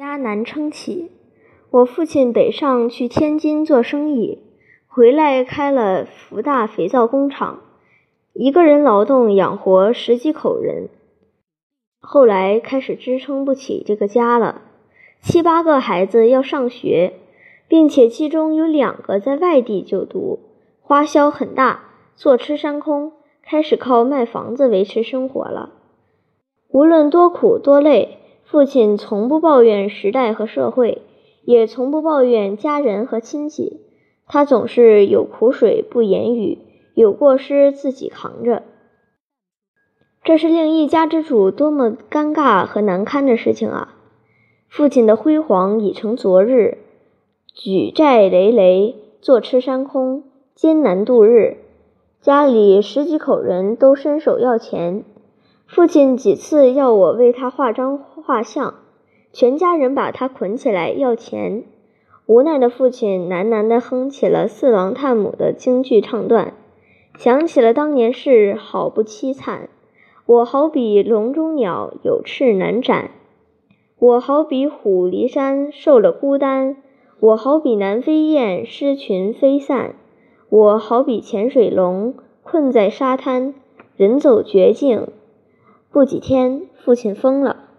家难撑起。我父亲北上去天津做生意，回来开了福大肥皂工厂，一个人劳动养活十几口人。后来开始支撑不起这个家了，七八个孩子要上学，并且其中有两个在外地就读，花销很大，坐吃山空，开始靠卖房子维持生活了。无论多苦多累，父亲从不抱怨时代和社会。也从不抱怨家人和亲戚，他总是有苦水不言语，有过失自己扛着。这是令一家之主多么尴尬和难堪的事情啊！父亲的辉煌已成昨日，举债累累，坐吃山空，艰难度日，家里十几口人都伸手要钱，父亲几次要我为他画张画像。全家人把他捆起来要钱，无奈的父亲喃喃地哼起了四郎探母的京剧唱段，想起了当年事，好不凄惨。我好比笼中鸟，有翅难展；我好比虎离山，受了孤单；我好比南飞雁，失群飞散；我好比潜水龙，困在沙滩，人走绝境。不几天，父亲疯了。